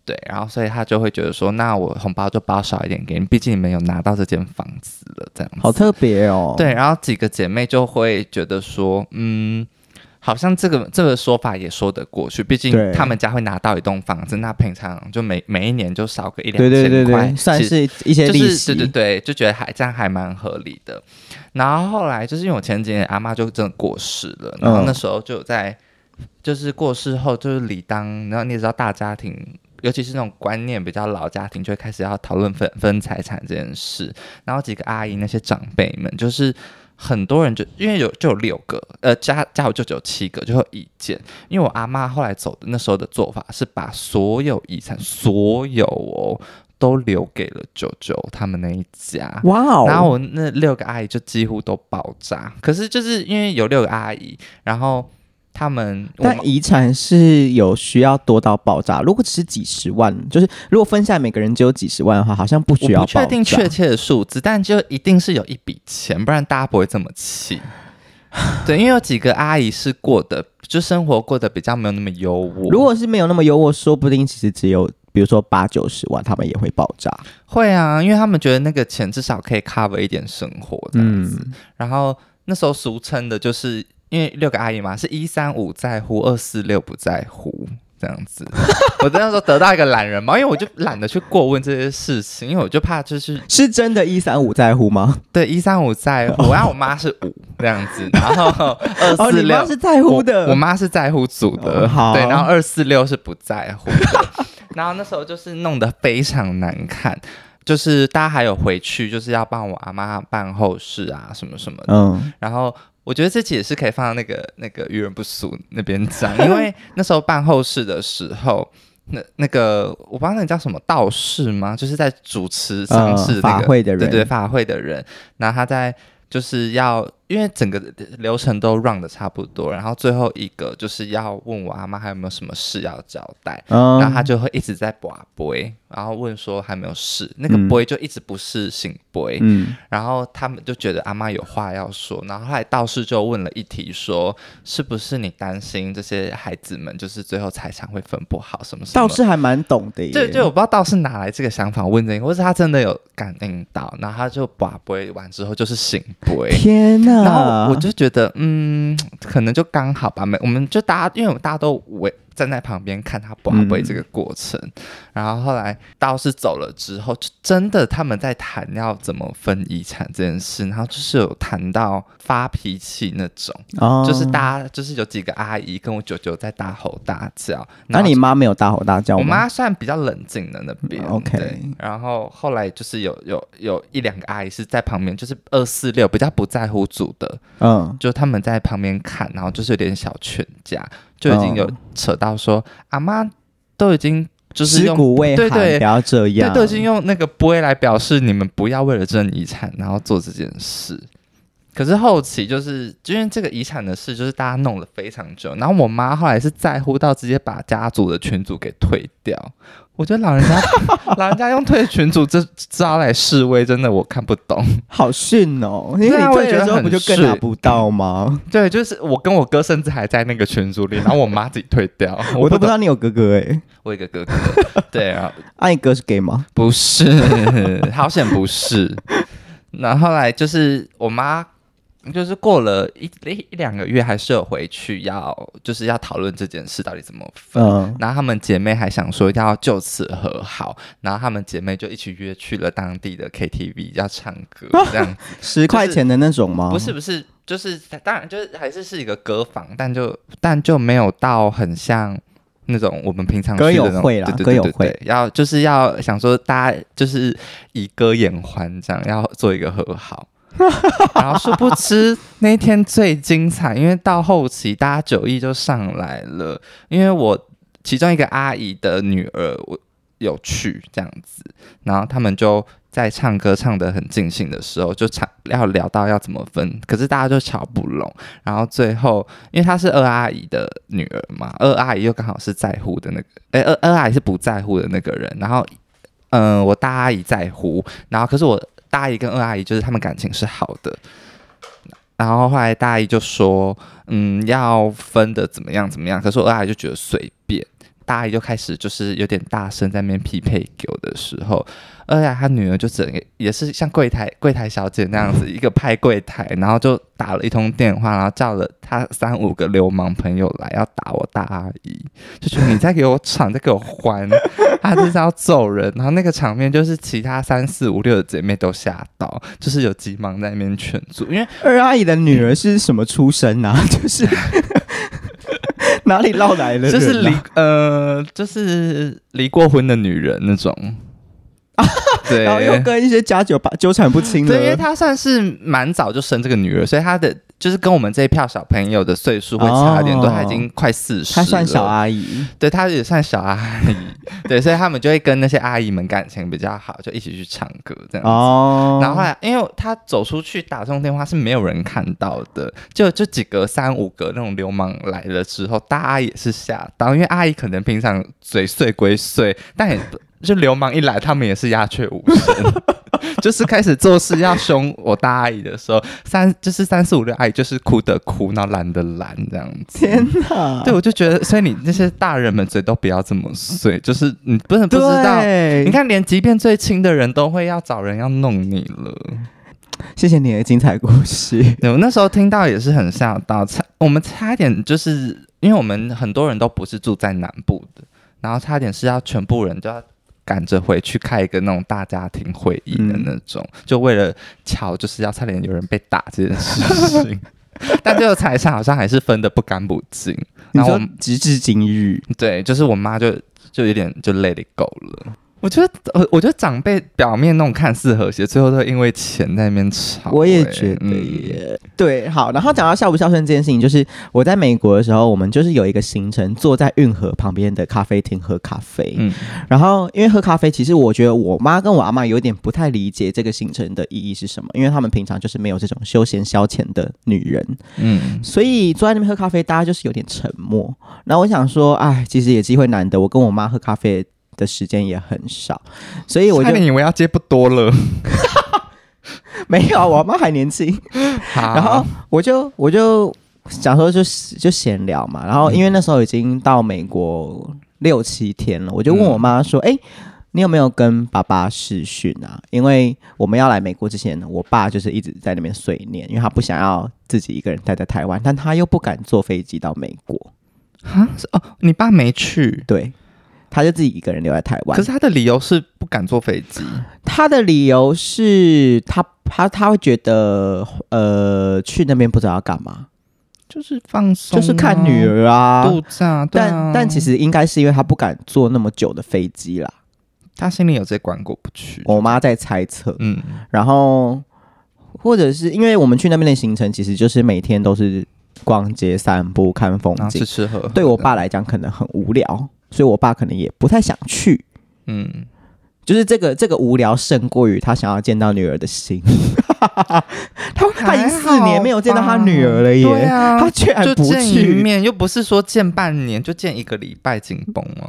对，然后所以他就会觉得说，那我红包就包少一点给你，毕竟你们有拿到这间房子了，这样子。好特别哦。对，然后几个姐妹就会觉得说，嗯。好像这个这个说法也说得过去，毕竟他们家会拿到一栋房子，那平常就每每一年就少个一两千块，算是一些利息，就是，对对对，就觉得还这样还蛮合理的。然后后来就是因为我前几年阿妈就真的过世了，然后那时候就在就是过世后就是理当，然后你也知道大家庭，尤其是那种观念比较老家庭，就会开始要讨论分分财产这件事。然后几个阿姨那些长辈们就是。很多人就因为有就有六个，呃，加加我舅舅七个，就有意见。因为我阿妈后来走的那时候的做法是把所有遗产，所有哦，都留给了九九他们那一家。哇哦！然后我那六个阿姨就几乎都爆炸。可是就是因为有六个阿姨，然后。他们但遗产是有需要多到爆炸。如果只是几十万，就是如果分下来每个人只有几十万的话，好像不需要爆炸。我不确定确切的数字，但就一定是有一笔钱，不然大家不会这么气。对，因为有几个阿姨是过得就生活过得比较没有那么优渥。如果是没有那么优渥，说不定其实只有比如说八九十万，他们也会爆炸。会啊，因为他们觉得那个钱至少可以 cover 一点生活这样子。嗯，然后那时候俗称的就是。因为六个阿姨嘛，是一三五在乎，二四六不在乎这样子。我那时候得到一个懒人包，因为我就懒得去过问这些事情，因为我就怕就是是真的，一三五在乎吗？对，一三五在乎。然后我妈是五这样子，然后二四六是在乎的，我妈是在乎组的，好，对，然后二四六是不在乎的。然后那时候就是弄得非常难看。就是大家还有回去，就是要帮我阿妈办后事啊，什么什么的。嗯，然后我觉得这期也是可以放到那个那个遇人不淑那边讲，因为那时候办后事的时候，那那个我不知道那叫什么道士吗？就是在主持丧事、那个呃、法会的人，对对，法会的人，然后他在就是要。因为整个流程都 run 的差不多，然后最后一个就是要问我阿妈还有没有什么事要交代，嗯、然后他就会一直在拨杯，然后问说还没有事，那个杯就一直不是醒杯，嗯，然后他们就觉得阿妈有话要说，然后后来道士就问了一题说，是不是你担心这些孩子们就是最后财产会分不好什么什么？道士还蛮懂的耶，就就我不知道道士哪来这个想法问这个，或是他真的有感应到，然后他就拨杯完之后就是醒杯，天哪！然后我就觉得，嗯，可能就刚好吧。没，我们就大家，因为我们大家都围。站在旁边看他宝贝这个过程，嗯、然后后来道士走了之后，就真的他们在谈要怎么分遗产这件事，然后就是有谈到发脾气那种，哦、就是大家就是有几个阿姨跟我舅舅在大吼大叫。那你妈没有大吼大叫吗？我妈算比较冷静的那边。OK，然后后来就是有有有一两个阿姨是在旁边，就是二四六比较不在乎组的，嗯，就他们在旁边看，然后就是有点小劝架。就已经有扯到说，哦、阿妈都已经就是用对对，不要这样，对，都已经用那个杯来表示你们不要为了争遗产，然后做这件事。可是后期就是因为这个遗产的事，就是大家弄了非常久，然后我妈后来是在乎到直接把家族的群组给退掉。我觉得老人家 老人家用退群组这招来示威，真的我看不懂。好逊哦！因为你退的时候不就更拿不到吗？对，就是我跟我哥甚至还在那个群组里，然后我妈自己退掉。我都不知道你有哥哥哎、欸，我有一个哥哥。对啊，阿 你哥是 gay 吗？不是，好险不是。然后后来就是我妈。就是过了一一一两个月，还是有回去要，就是要讨论这件事到底怎么分。嗯、然后她们姐妹还想说要就此和好，然后她们姐妹就一起约去了当地的 KTV 要唱歌，这样十块钱的那种吗？不是不是，就是当然就是还是是一个歌房，但就但就没有到很像那种我们平常歌友会啦，歌友会要就是要想说大家就是以歌言欢，这样要做一个和好。然后殊不知那天最精彩，因为到后期大家酒意就上来了。因为我其中一个阿姨的女儿我有去这样子，然后他们就在唱歌唱得很尽兴的时候，就唱要聊到要怎么分，可是大家就吵不拢。然后最后因为她是二阿姨的女儿嘛，二阿姨又刚好是在乎的那个，哎，二二阿姨是不在乎的那个人。然后嗯、我大阿姨在乎，然后可是我。大姨跟二阿姨就是他们感情是好的，然后后来大姨就说，嗯，要分的怎么样怎么样，可是二阿姨就觉得随便。大姨就开始就是有点大声在那边匹配给我的时候，二丫她女儿就整个也是像柜台柜台小姐那样子，一个拍柜台，然后就打了一通电话，然后叫了她三五个流氓朋友来要打我大阿姨，就觉得你在给我闯，在给我还，她就是要揍人，然后那个场面就是其他三四五六的姐妹都吓到，就是有急忙在那边劝阻，因为二阿姨的女儿是什么出身啊？就是。哪里捞来的？就是离呃，就是离过婚的女人那种，对，然后又跟一些家酒吧纠缠不清的。对，因为他算是蛮早就生这个女儿，所以他的。就是跟我们这一票小朋友的岁数会差一点多，他已经快四十，他算小阿姨，对，他也算小阿姨，对，所以他们就会跟那些阿姨们感情比较好，就一起去唱歌这样子。哦，然后后来，因为他走出去打通电话是没有人看到的，就就几个三五个那种流氓来了之后，大阿姨也是吓到，因为阿姨可能平常嘴碎归碎，但也就流氓一来，他们也是鸦雀无声。就是开始做事要凶我大阿姨的时候，三就是三四五六阿姨就是哭的哭，然后懒的懒这样子。天哪！对，我就觉得，所以你那些大人们嘴都不要这么碎，就是你不是不知道。你看，连即便最亲的人都会要找人要弄你了。谢谢你的精彩故事。对，我那时候听到也是很吓到，差我们差一点就是因为我们很多人都不是住在南部的，然后差点是要全部人都要。赶着回去开一个那种大家庭会议的那种，嗯、就为了巧，就是要差点有人被打这件事情。但最后财产好像还是分的不干不净。然后我们直至今日，对，就是我妈就就有点就 let it go 了。我觉得，呃，我觉得长辈表面那种看似和谐，最后都会因为钱在那边吵、欸。我也觉得耶，嗯、对，好。然后讲到孝不孝顺这件事情，就是我在美国的时候，我们就是有一个行程，坐在运河旁边的咖啡厅喝咖啡。嗯，然后因为喝咖啡，其实我觉得我妈跟我阿妈有点不太理解这个行程的意义是什么，因为他们平常就是没有这种休闲消遣的女人。嗯，所以坐在那边喝咖啡，大家就是有点沉默。然后我想说，哎，其实也机会难得，我跟我妈喝咖啡。的时间也很少，所以我就以为要接不多了，没有，我妈还年轻。好然后我就我就想说就就闲聊嘛，然后因为那时候已经到美国六七天了，我就问我妈说：“哎、嗯欸，你有没有跟爸爸视讯啊？因为我们要来美国之前呢，我爸就是一直在那边碎念，因为他不想要自己一个人待在台湾，但他又不敢坐飞机到美国。哈，哦，你爸没去？对。”他就自己一个人留在台湾，可是他的理由是不敢坐飞机。他的理由是他他他会觉得呃去那边不知道要干嘛，就是放松，就是看女儿啊，度假。对啊，但但其实应该是因为他不敢坐那么久的飞机啦，他心里有这关过不去。我妈在猜测，嗯，然后或者是因为我们去那边的行程，其实就是每天都是逛街、散步、看风景、吃吃喝喝。对我爸来讲，可能很无聊。所以，我爸可能也不太想去，嗯，就是这个这个无聊胜过于他想要见到女儿的心。他他已经四年没有见到他女儿了耶，啊，他居然不去，见一面又不是说见半年，就见一个礼拜，紧绷啊。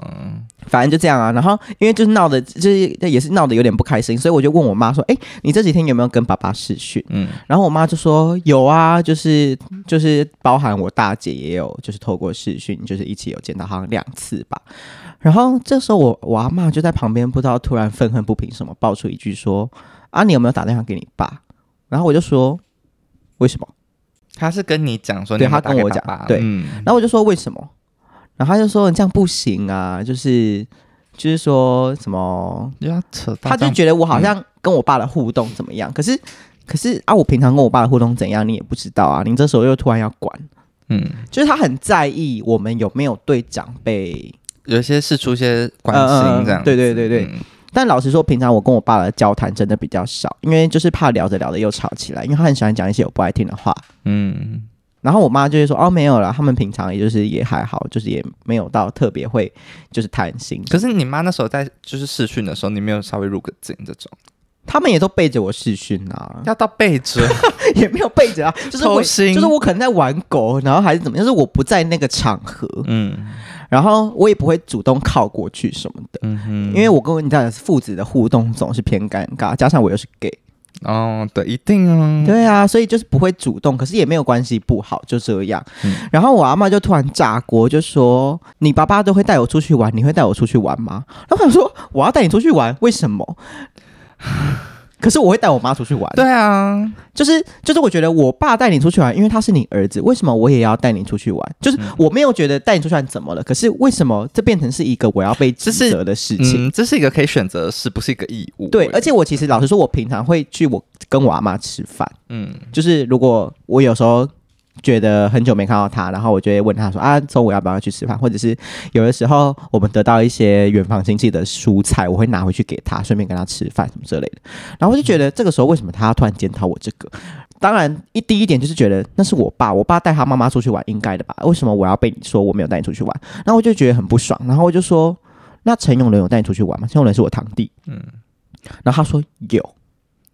反正就这样啊。然后因为就是闹的，就是也是闹得有点不开心，所以我就问我妈说：“哎，你这几天有没有跟爸爸视讯？”嗯，然后我妈就说：“有啊，就是就是包含我大姐也有，就是透过视讯，就是一起有见到，好像两次吧。”然后这时候我我阿妈就在旁边，不知道突然愤恨不平什么，爆出一句说：“啊，你有没有打电话给你爸？”然后我就说：“为什么？”他是跟你讲说你，对他跟我讲，对，嗯、然后我就说：“为什么？”然后他就说：“你这样不行啊，就是就是说什么？要扯他就觉得我好像跟我爸的互动怎么样？嗯、可是可是啊，我平常跟我爸的互动怎样，你也不知道啊。你这时候又突然要管，嗯，就是他很在意我们有没有对长辈有一些是出些关心，这样、嗯嗯。对对对对。嗯、但老实说，平常我跟我爸的交谈真的比较少，因为就是怕聊着聊着又吵起来，因为他很喜欢讲一些我不爱听的话，嗯。”然后我妈就会说：“哦，没有了，他们平常也就是也还好，就是也没有到特别会就是谈心。可是你妈那时候在就是试训的时候，你没有稍微入个镜这种？他们也都背着我试训啊，要到背着 也没有背着啊，就是我心就是我可能在玩狗，然后还是怎么样，就是我不在那个场合，嗯，然后我也不会主动靠过去什么的，嗯哼，因为我跟你讲父子的互动总是偏尴尬，加上我又是 gay。”哦，对，一定啊，对啊，所以就是不会主动，可是也没有关系，不好就这样。嗯、然后我阿妈就突然炸锅，就说：“你爸爸都会带我出去玩，你会带我出去玩吗？”然后我想说：“我要带你出去玩，为什么？”可是我会带我妈出去玩。对啊，就是就是，我觉得我爸带你出去玩，因为他是你儿子，为什么我也要带你出去玩？就是我没有觉得带你出去玩怎么了？可是为什么这变成是一个我要被指责的事情？嗯，这是一个可以选择的事，不是一个义务。对，而且我其实老实说，我平常会去我跟我阿妈吃饭。嗯，就是如果我有时候。觉得很久没看到他，然后我就会问他说：“啊，中午要不要去吃饭？”或者是有的时候我们得到一些远房亲戚的蔬菜，我会拿回去给他，顺便跟他吃饭什么之类的。然后我就觉得这个时候为什么他要突然检讨我这个？当然，一第一点就是觉得那是我爸，我爸带他妈妈出去玩应该的吧？为什么我要被你说我没有带你出去玩？然后我就觉得很不爽。然后我就说：“那陈永仁有带你出去玩吗？陈永仁是我堂弟。”嗯，然后他说有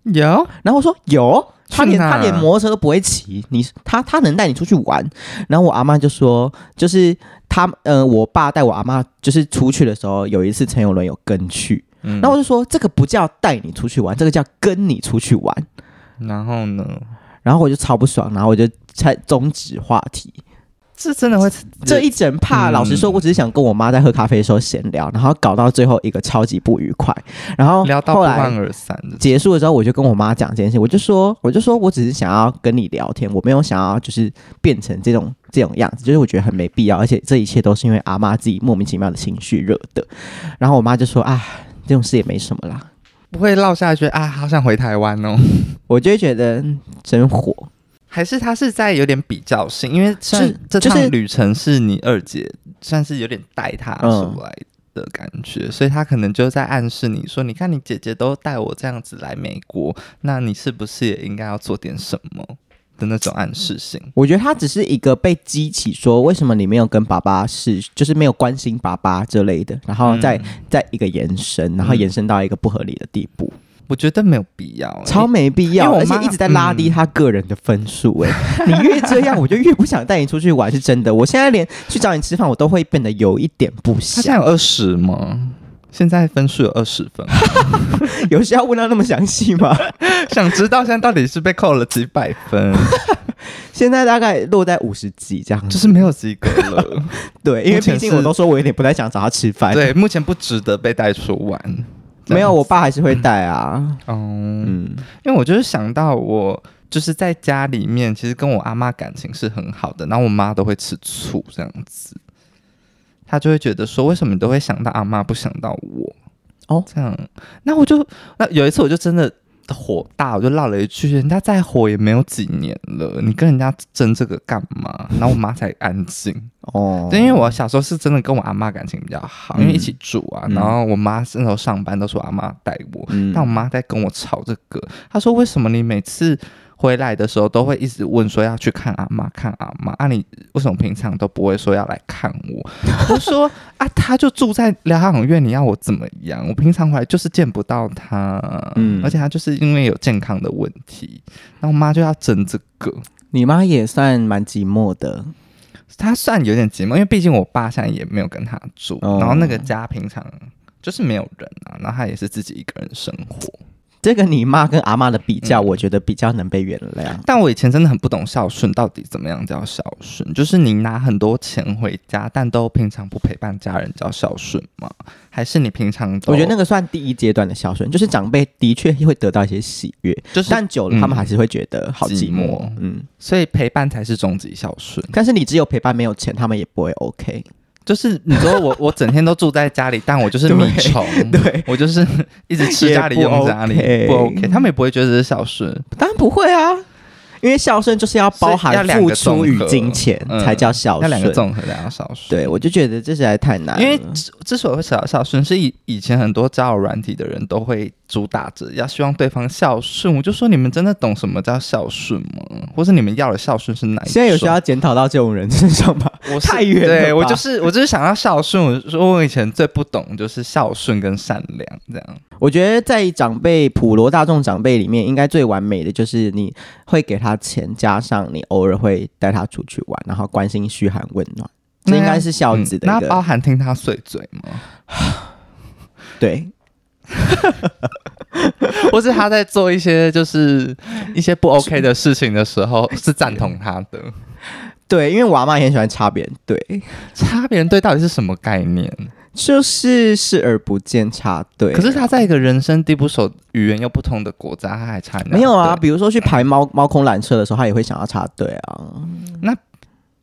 有，然后我说有。他连他连摩托车都不会骑，你他他能带你出去玩？然后我阿妈就说，就是他呃，我爸带我阿妈就是出去的时候，有一次陈友伦有跟去，嗯，然后我就说这个不叫带你出去玩，这个叫跟你出去玩。然后呢，然后我就超不爽，然后我就才终止话题。这真的会这一整怕，老实说，我只是想跟我妈在喝咖啡的时候闲聊，然后搞到最后一个超级不愉快，然后聊到不欢而散。结束的时候，我就跟我妈讲这件事，我就说，我就说我只是想要跟你聊天，我没有想要就是变成这种这种样子，就是我觉得很没必要，而且这一切都是因为阿妈自己莫名其妙的情绪惹的。然后我妈就说：“啊，这种事也没什么啦，不会落下去啊，好想回台湾哦。”我就会觉得真火。还是他是在有点比较性，因为是这趟旅程是你二姐算是有点带他出来的的感觉，所以他可能就在暗示你说：“你看，你姐姐都带我这样子来美国，那你是不是也应该要做点什么？”的那种暗示性。我觉得他只是一个被激起说：“为什么你没有跟爸爸是，就是没有关心爸爸之类的。”然后再再、嗯、一个延伸，然后延伸到一个不合理的地步。我觉得没有必要，超没必要，而且一直在拉低他个人的分数。哎，你越这样，我就越不想带你出去玩，是真的。我现在连去找你吃饭，我都会变得有一点不想。他现在有二十吗？现在分数有二十分，有需要问到那么详细吗？想知道现在到底是被扣了几百分？现在大概落在五十几这样，就是没有及格了。对，因为毕竟我都说我有点不太想找他吃饭。对，目前不值得被带出玩。没有，我爸还是会带啊。嗯，因为我就是想到我就是在家里面，其实跟我阿妈感情是很好的，然后我妈都会吃醋这样子，她就会觉得说，为什么你都会想到阿妈，不想到我？哦，这样，那我就那有一次我就真的。火大，我就唠了一句：“人家再火也没有几年了，你跟人家争这个干嘛？” 然后我妈才安静哦。对，因为我小时候是真的跟我阿妈感情比较好，嗯、因为一起住啊。然后我妈那时候上班都是我阿妈带我，嗯、但我妈在跟我吵这个，她说：“为什么你每次？”回来的时候都会一直问说要去看阿妈，看阿妈啊，你为什么平常都不会说要来看我？我说啊，他就住在疗养院，你要我怎么样？我平常回来就是见不到他，嗯，而且他就是因为有健康的问题，然后我妈就要争这个。你妈也算蛮寂寞的，她算有点寂寞，因为毕竟我爸现在也没有跟她住，哦、然后那个家平常就是没有人啊，然后她也是自己一个人生活。这个你妈跟阿妈的比较，我觉得比较能被原谅。嗯。但我以前真的很不懂孝顺到底怎么样叫孝顺，就是你拿很多钱回家，但都平常不陪伴家人叫孝顺吗？还是你平常都……我觉得那个算第一阶段的孝顺，就是长辈的确会得到一些喜悦，就是但久了他们还是会觉得好寂寞。嗯，嗯，所以陪伴才是终极孝顺。但是你只有陪伴没有钱，他们也不会 OK。就是你说我我整天都住在家里，但我就是 米虫，对，我就是 一直吃家里用家里，不 OK，他们也不会觉得这是孝顺，当然不会啊。因为孝顺就是要包含付出与金钱才叫孝顺，那两个综合两个孝顺。对，我就觉得这实在太难了。因为之之所以会想要孝顺，是以以前很多交友软体的人都会主打着要希望对方孝顺。我就说你们真的懂什么叫孝顺吗？或是你们要的孝顺是哪一种？现在有需要检讨到这种人身上吗？我太远了。对，我就是我就是想要孝顺。我说我以前最不懂就是孝顺跟善良这样。我觉得在长辈普罗大众长辈里面，应该最完美的就是你会给他。他钱加上你偶尔会带他出去玩，然后关心嘘寒问暖，这应该是孝子的、嗯。那包含听他碎嘴吗？对，或是他在做一些就是一些不 OK 的事情的时候，是赞同他的。对，因为我阿妈也很喜欢插别人队，插别人队到底是什么概念？就是视而不见插队，可是他在一个人生地不熟、语言又不通的国家，他还插队？没有啊，比如说去排猫猫空缆车的时候，他也会想要插队啊。那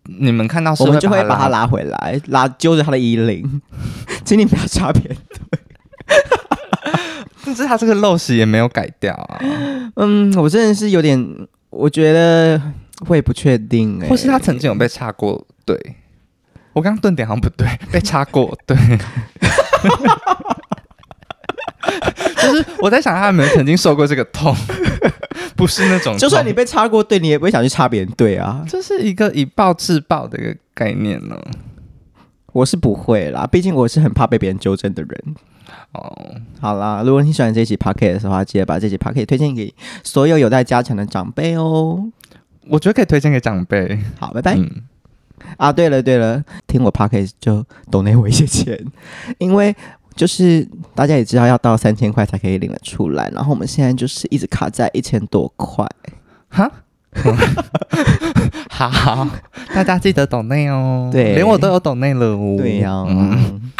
你们看到我们就会把他拉回来，拉揪着他的衣领，请你不要插别人队。但是他这个陋习也没有改掉啊。嗯，我真的是有点，我觉得我也不确定哎、欸，或是他曾经有被插过队。我刚刚顿点好像不对，被插过，对，就是我在想他有没有曾经受过这个痛，不是那种，就算你被插过队，你也不会想去插别人队啊，这是一个以暴制暴的一个概念呢。我是不会啦，毕竟我是很怕被别人纠正的人。哦，好啦，如果你喜欢这期 podcast 的话，记得把这期 podcast 推荐给所有有待加强的长辈哦。我觉得可以推荐给长辈。好，拜拜。嗯啊，对了对了，听我 podcast 就 donate 我一些钱，因为就是大家也知道要到三千块才可以领得出来，然后我们现在就是一直卡在一千多块，哈，好，大家记得 donate 哦，对，连我都有 donate 了哦，对呀、啊。嗯